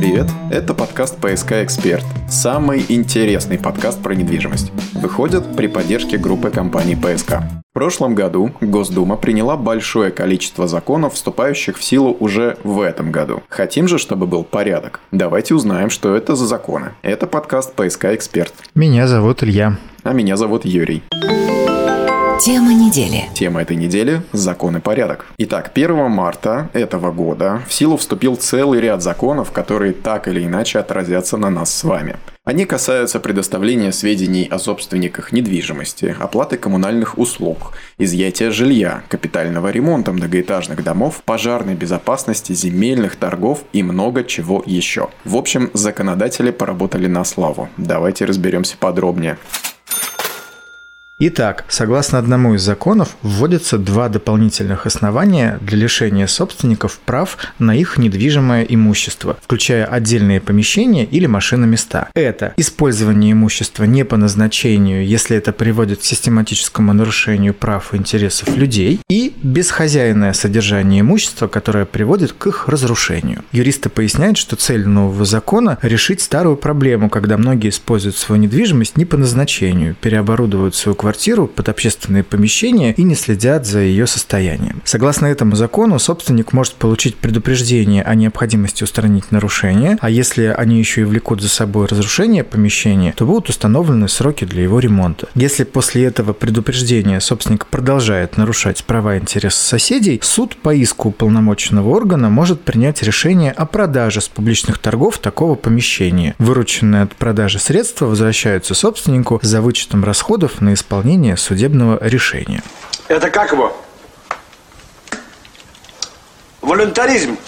привет! Это подкаст «ПСК Эксперт». Самый интересный подкаст про недвижимость. Выходит при поддержке группы компаний «ПСК». В прошлом году Госдума приняла большое количество законов, вступающих в силу уже в этом году. Хотим же, чтобы был порядок. Давайте узнаем, что это за законы. Это подкаст «ПСК Эксперт». Меня зовут Илья. А меня зовут Юрий. Тема недели. Тема этой недели – закон и порядок. Итак, 1 марта этого года в силу вступил целый ряд законов, которые так или иначе отразятся на нас с вами. Они касаются предоставления сведений о собственниках недвижимости, оплаты коммунальных услуг, изъятия жилья, капитального ремонта многоэтажных домов, пожарной безопасности, земельных торгов и много чего еще. В общем, законодатели поработали на славу. Давайте разберемся подробнее. Итак, согласно одному из законов, вводятся два дополнительных основания для лишения собственников прав на их недвижимое имущество, включая отдельные помещения или машиноместа. Это использование имущества не по назначению, если это приводит к систематическому нарушению прав и интересов людей, и бесхозяйное содержание имущества, которое приводит к их разрушению. Юристы поясняют, что цель нового закона – решить старую проблему, когда многие используют свою недвижимость не по назначению, переоборудуют свою квартиру квартиру под общественные помещения и не следят за ее состоянием. Согласно этому закону, собственник может получить предупреждение о необходимости устранить нарушения, а если они еще и влекут за собой разрушение помещения, то будут установлены сроки для его ремонта. Если после этого предупреждения собственник продолжает нарушать права и интересы соседей, суд по иску уполномоченного органа может принять решение о продаже с публичных торгов такого помещения. Вырученные от продажи средства возвращаются собственнику за вычетом расходов на исполнение исполнения судебного решения. Это как его? Волюнтаризм.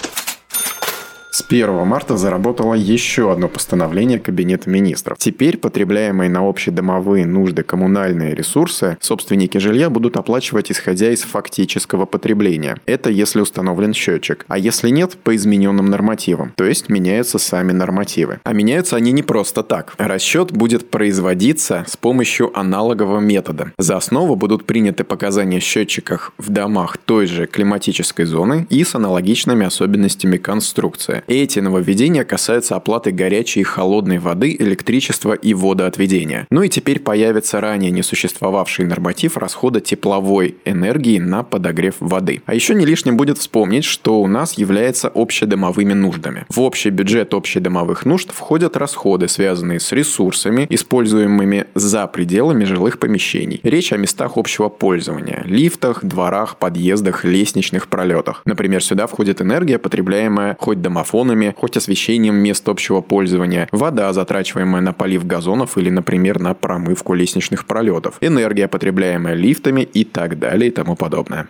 С 1 марта заработало еще одно постановление Кабинета министров. Теперь потребляемые на общедомовые нужды коммунальные ресурсы собственники жилья будут оплачивать исходя из фактического потребления. Это если установлен счетчик. А если нет, по измененным нормативам. То есть меняются сами нормативы. А меняются они не просто так. Расчет будет производиться с помощью аналогового метода. За основу будут приняты показания в счетчиках в домах той же климатической зоны и с аналогичными особенностями конструкции. Эти нововведения касаются оплаты горячей и холодной воды, электричества и водоотведения. Ну и теперь появится ранее не существовавший норматив расхода тепловой энергии на подогрев воды. А еще не лишним будет вспомнить, что у нас является общедомовыми нуждами. В общий бюджет общедомовых нужд входят расходы, связанные с ресурсами, используемыми за пределами жилых помещений. Речь о местах общего пользования – лифтах, дворах, подъездах, лестничных пролетах. Например, сюда входит энергия, потребляемая хоть домофоном, домофонами, хоть освещением мест общего пользования, вода, затрачиваемая на полив газонов или, например, на промывку лестничных пролетов, энергия, потребляемая лифтами и так далее и тому подобное.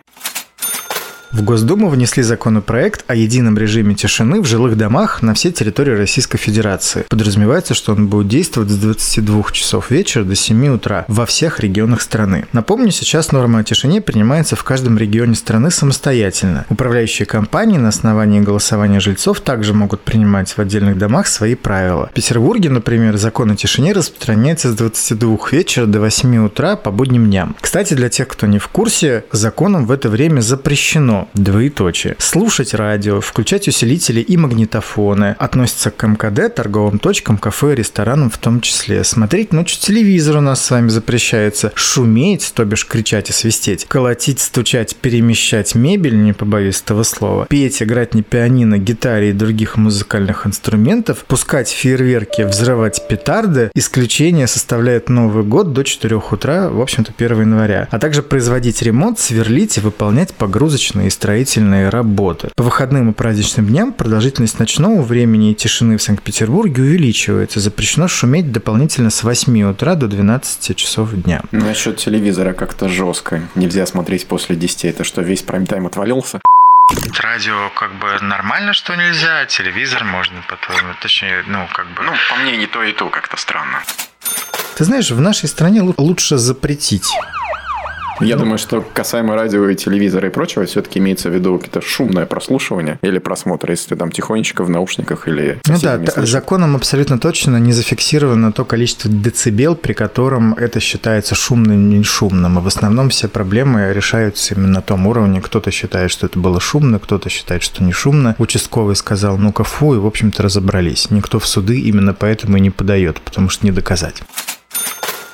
В Госдуму внесли законопроект о едином режиме тишины в жилых домах на всей территории Российской Федерации. Подразумевается, что он будет действовать с 22 часов вечера до 7 утра во всех регионах страны. Напомню, сейчас норма о тишине принимается в каждом регионе страны самостоятельно. Управляющие компании на основании голосования жильцов также могут принимать в отдельных домах свои правила. В Петербурге, например, закон о тишине распространяется с 22 вечера до 8 утра по будним дням. Кстати, для тех, кто не в курсе, законом в это время запрещено двоеточие. Слушать радио, включать усилители и магнитофоны. Относится к МКД, торговым точкам, кафе, ресторанам в том числе. Смотреть ночью телевизор у нас с вами запрещается. Шуметь, то бишь кричать и свистеть. Колотить, стучать, перемещать мебель, не побоюсь этого слова. Петь, играть на пианино, гитаре и других музыкальных инструментов. Пускать фейерверки, взрывать петарды. Исключение составляет Новый год до 4 утра, в общем-то 1 января. А также производить ремонт, сверлить и выполнять погрузочные строительные работы. По выходным и праздничным дням продолжительность ночного времени и тишины в Санкт-Петербурге увеличивается. Запрещено шуметь дополнительно с 8 утра до 12 часов дня. Насчет телевизора как-то жестко. Нельзя смотреть после 10. Это что, весь прайм-тайм отвалился? Радио как бы нормально, что нельзя, а телевизор можно, по-твоему, точнее, ну, как бы... Ну, по мне, не то и то как-то странно. Ты знаешь, в нашей стране лучше запретить Я думаю, что касаемо радио и телевизора и прочего, все-таки имеется в виду какое-то шумное прослушивание или просмотр, если ты там тихонечко в наушниках или... Ну да, законом абсолютно точно не зафиксировано то количество децибел, при котором это считается шумным или не шумным. И в основном все проблемы решаются именно на том уровне. Кто-то считает, что это было шумно, кто-то считает, что не шумно. Участковый сказал, ну-ка фу, и, в общем-то, разобрались. Никто в суды именно поэтому и не подает, потому что не доказать.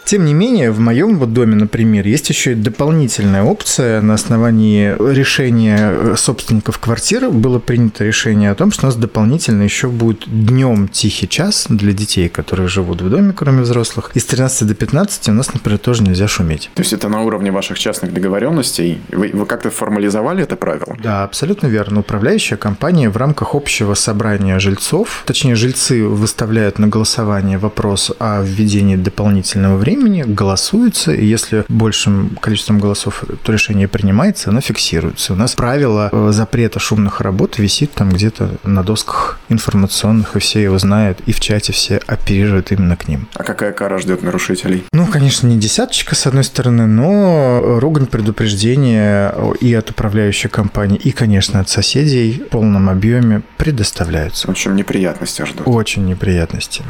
Тем не менее, в моем вот доме, например, есть еще и дополнительная опция. На основании решения э, собственников квартиры было принято решение о том, что у нас дополнительно еще будет днем тихий час для детей, которые живут в доме, кроме взрослых. И с 13 до 15 у нас, например, тоже нельзя шуметь. То есть это на уровне ваших частных договоренностей? Вы, вы как-то формализовали это правило? Да, абсолютно верно. Управляющая компания в рамках общего собрания жильцов, точнее, жильцы выставляют на голосование вопрос о введении дополнительного времени, времени голосуется, и если большим количеством голосов то решение принимается, оно фиксируется. У нас правило э, запрета шумных работ висит там где-то на досках информационных, и все его знают, и в чате все оперируют именно к ним. А какая кара ждет нарушителей? Ну, конечно, не десяточка, с одной стороны, но ругань предупреждения и от управляющей компании, и, конечно, от соседей в полном объеме предоставляются. В общем, неприятности ждут. Очень неприятности.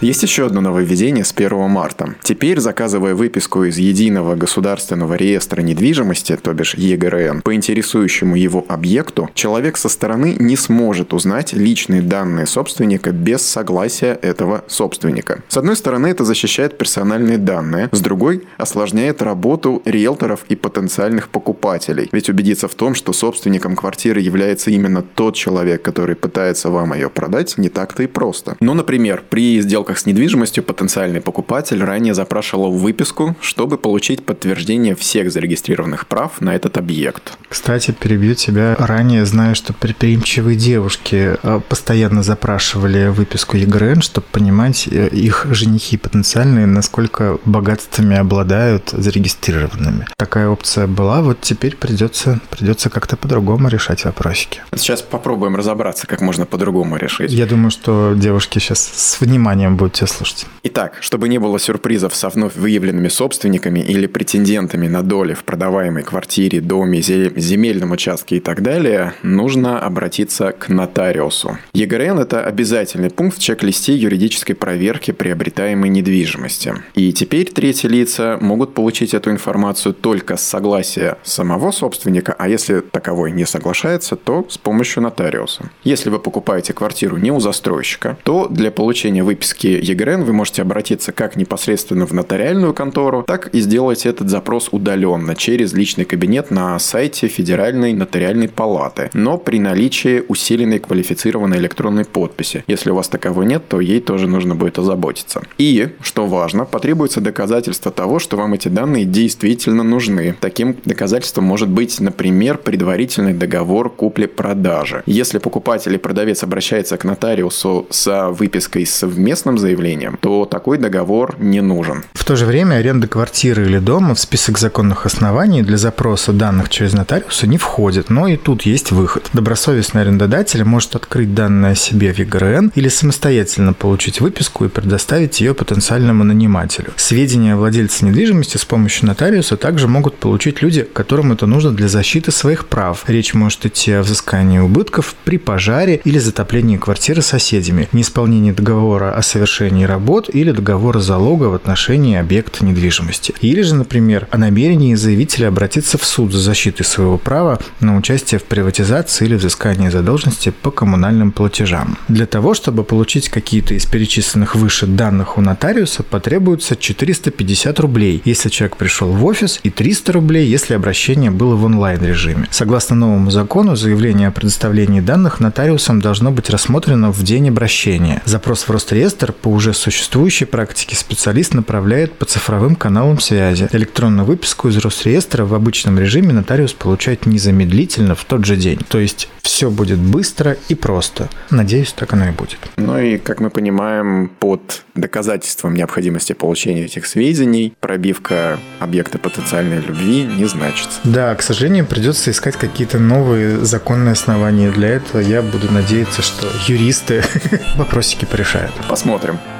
Есть еще одно нововведение с 1 марта. Теперь, заказывая выписку из Единого государственного реестра недвижимости, то бишь ЕГРН, по интересующему его объекту, человек со стороны не сможет узнать личные данные собственника без согласия этого собственника. С одной стороны, это защищает персональные данные, с другой – осложняет работу риэлторов и потенциальных покупателей. Ведь убедиться в том, что собственником квартиры является именно тот человек, который пытается вам ее продать, не так-то и просто. Ну, например, при сделке сделках с недвижимостью потенциальный покупатель ранее запрашивал выписку, чтобы получить подтверждение всех зарегистрированных прав на этот объект. Кстати, перебью тебя. Ранее знаю, что предприимчивые девушки э, постоянно запрашивали выписку ЕГРН, чтобы понимать э, их женихи потенциальные, насколько богатствами обладают зарегистрированными. Такая опция была, вот теперь придется, придется как-то по-другому решать вопросики. Сейчас попробуем разобраться, как можно по-другому решить. Я думаю, что девушки сейчас с вниманием будете слушать. Итак, чтобы не было сюрпризов со вновь выявленными собственниками или претендентами на доли в продаваемой квартире, доме, земельном участке и так далее, нужно обратиться к нотариусу. ЕГРН – это обязательный пункт в чек-листе юридической проверки приобретаемой недвижимости. И теперь третьи лица могут получить эту информацию только с согласия самого собственника, а если таковой не соглашается, то с помощью нотариуса. Если вы покупаете квартиру не у застройщика, то для получения выписки ЕГРН вы можете обратиться как непосредственно в нотариальную контору, так и сделать этот запрос удаленно через личный кабинет на сайте Федеральной нотариальной палаты, но при наличии усиленной квалифицированной электронной подписи. Если у вас таковой нет, то ей тоже нужно будет озаботиться. И, что важно, потребуется доказательство того, что вам эти данные действительно нужны. Таким доказательством может быть, например, предварительный договор купли-продажи. Если покупатель и продавец обращается к нотариусу с выпиской с совместным заявлением, то такой договор не нужен. В то же время аренда квартиры или дома в список законных оснований для запроса данных через нотариуса не входит, но и тут есть выход. Добросовестный арендодатель может открыть данные о себе в ЕГРН или самостоятельно получить выписку и предоставить ее потенциальному нанимателю. Сведения о владельце недвижимости с помощью нотариуса также могут получить люди, которым это нужно для защиты своих прав. Речь может идти о взыскании убытков при пожаре или затоплении квартиры соседями, неисполнении договора о совершении совершении работ или договора залога в отношении объекта недвижимости. Или же, например, о намерении заявителя обратиться в суд за защитой своего права на участие в приватизации или взыскании задолженности по коммунальным платежам. Для того, чтобы получить какие-то из перечисленных выше данных у нотариуса, потребуется 450 рублей, если человек пришел в офис, и 300 рублей, если обращение было в онлайн-режиме. Согласно новому закону, заявление о предоставлении данных нотариусом должно быть рассмотрено в день обращения. Запрос в Росреестр по уже существующей практике специалист направляет по цифровым каналам связи. Электронную выписку из Росреестра в обычном режиме нотариус получает незамедлительно в тот же день. То есть все будет быстро и просто. Надеюсь, так оно и будет. Ну и, как мы понимаем, под доказательством необходимости получения этих сведений пробивка объекта потенциальной любви не значится. Да, к сожалению, придется искать какие-то новые законные основания для этого. Я буду надеяться, что юристы вопросики порешают. Посмотрим посмотрим.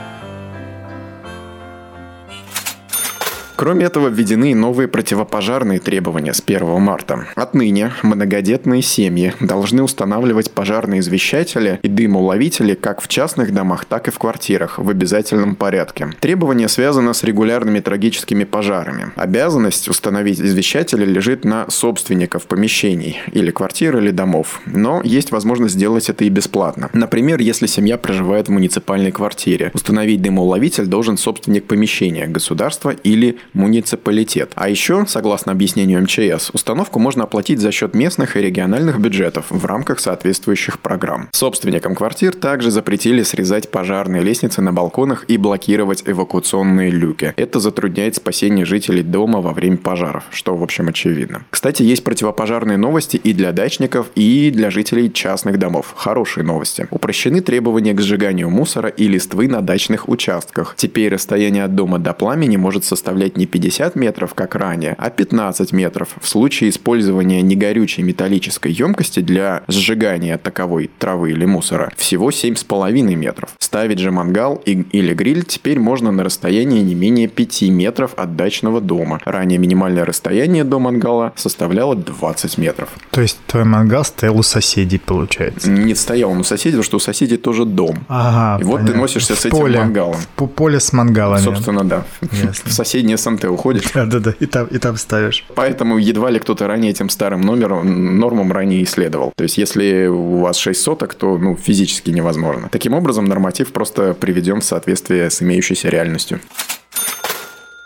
Кроме этого, введены новые противопожарные требования с 1 марта. Отныне многодетные семьи должны устанавливать пожарные извещатели и дымоуловители как в частных домах, так и в квартирах в обязательном порядке. Требование связано с регулярными трагическими пожарами. Обязанность установить извещатели лежит на собственников помещений или квартир или домов. Но есть возможность сделать это и бесплатно. Например, если семья проживает в муниципальной квартире, установить дымоуловитель должен собственник помещения, государство или муниципалитет. А еще, согласно объяснению МЧС, установку можно оплатить за счет местных и региональных бюджетов в рамках соответствующих программ. Собственникам квартир также запретили срезать пожарные лестницы на балконах и блокировать эвакуационные люки. Это затрудняет спасение жителей дома во время пожаров, что, в общем, очевидно. Кстати, есть противопожарные новости и для дачников, и для жителей частных домов. Хорошие новости. Упрощены требования к сжиганию мусора и листвы на дачных участках. Теперь расстояние от дома до пламени может составлять не 50 метров, как ранее, а 15 метров в случае использования негорючей металлической емкости для сжигания таковой травы или мусора. Всего 7,5 метров. Ставить же мангал и, или гриль теперь можно на расстоянии не менее 5 метров от дачного дома. Ранее минимальное расстояние до мангала составляло 20 метров. То есть твой мангал стоял у соседей, получается? Не стоял он у соседей, потому что у соседей тоже дом. Ага, И вот понятно. ты носишься с В этим поле. мангалом. По поле с мангалами. Собственно, да. Ясно. В соседнее СМТ уходишь. Да-да-да, и там, и там ставишь. Поэтому едва ли кто-то ранее этим старым номером, нормам ранее исследовал. То есть, если у вас 6 соток, то ну, физически невозможно. Таким образом, норматив просто приведем в соответствие с имеющейся реальностью.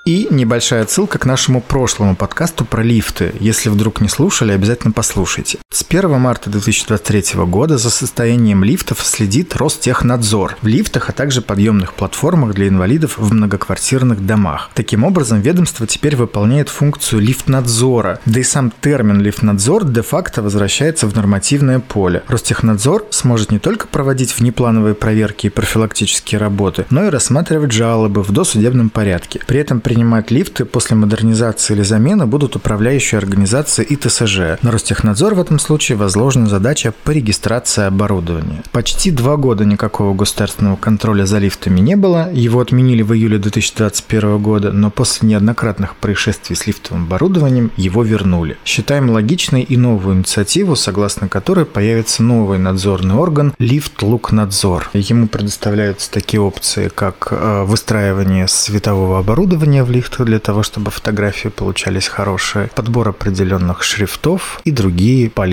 И небольшая отсылка к нашему прошлому подкасту про лифты. Если вдруг не слушали, обязательно послушайте. С 1 марта 2023 года за состоянием лифтов следит Ростехнадзор в лифтах, а также подъемных платформах для инвалидов в многоквартирных домах. Таким образом, ведомство теперь выполняет функцию лифтнадзора. Да и сам термин лифтнадзор де-факто возвращается в нормативное поле. Ростехнадзор сможет не только проводить внеплановые проверки и профилактические работы, но и рассматривать жалобы в досудебном порядке. При этом принимать лифты после модернизации или замены будут управляющие организации и ТСЖ. На Ростехнадзор в этом случае возложена задача по регистрации оборудования. Почти два года никакого государственного контроля за лифтами не было. Его отменили в июле 2021 года, но после неоднократных происшествий с лифтовым оборудованием его вернули. Считаем логичной и новую инициативу, согласно которой появится новый надзорный орган Лифт-Лук-Надзор. Ему предоставляются такие опции, как э, выстраивание светового оборудования в лифтах для того, чтобы фотографии получались хорошие, подбор определенных шрифтов и другие полезные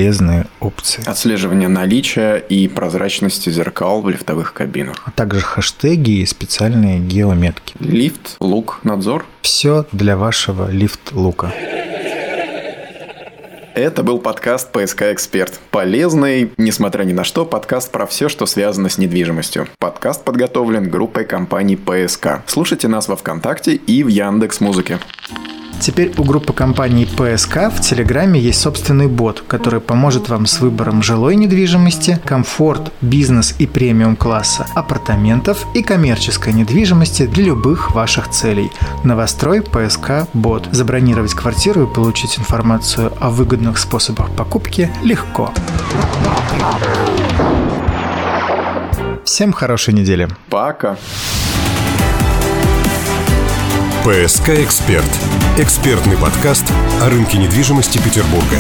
опции. Отслеживание наличия и прозрачности зеркал в лифтовых кабинах. А также хэштеги и специальные геометки. Лифт, лук, надзор. Все для вашего лифт-лука. Это был подкаст «ПСК Эксперт». Полезный, несмотря ни на что, подкаст про все, что связано с недвижимостью. Подкаст подготовлен группой компаний «ПСК». Слушайте нас во Вконтакте и в Яндекс Музыке. Теперь у группы компаний ПСК в Телеграме есть собственный бот, который поможет вам с выбором жилой недвижимости, комфорт, бизнес и премиум класса, апартаментов и коммерческой недвижимости для любых ваших целей. Новострой ПСК Бот. Забронировать квартиру и получить информацию о выгодных способах покупки легко. Всем хорошей недели. Пока. ПСК «Эксперт» – экспертный подкаст о рынке недвижимости Петербурга.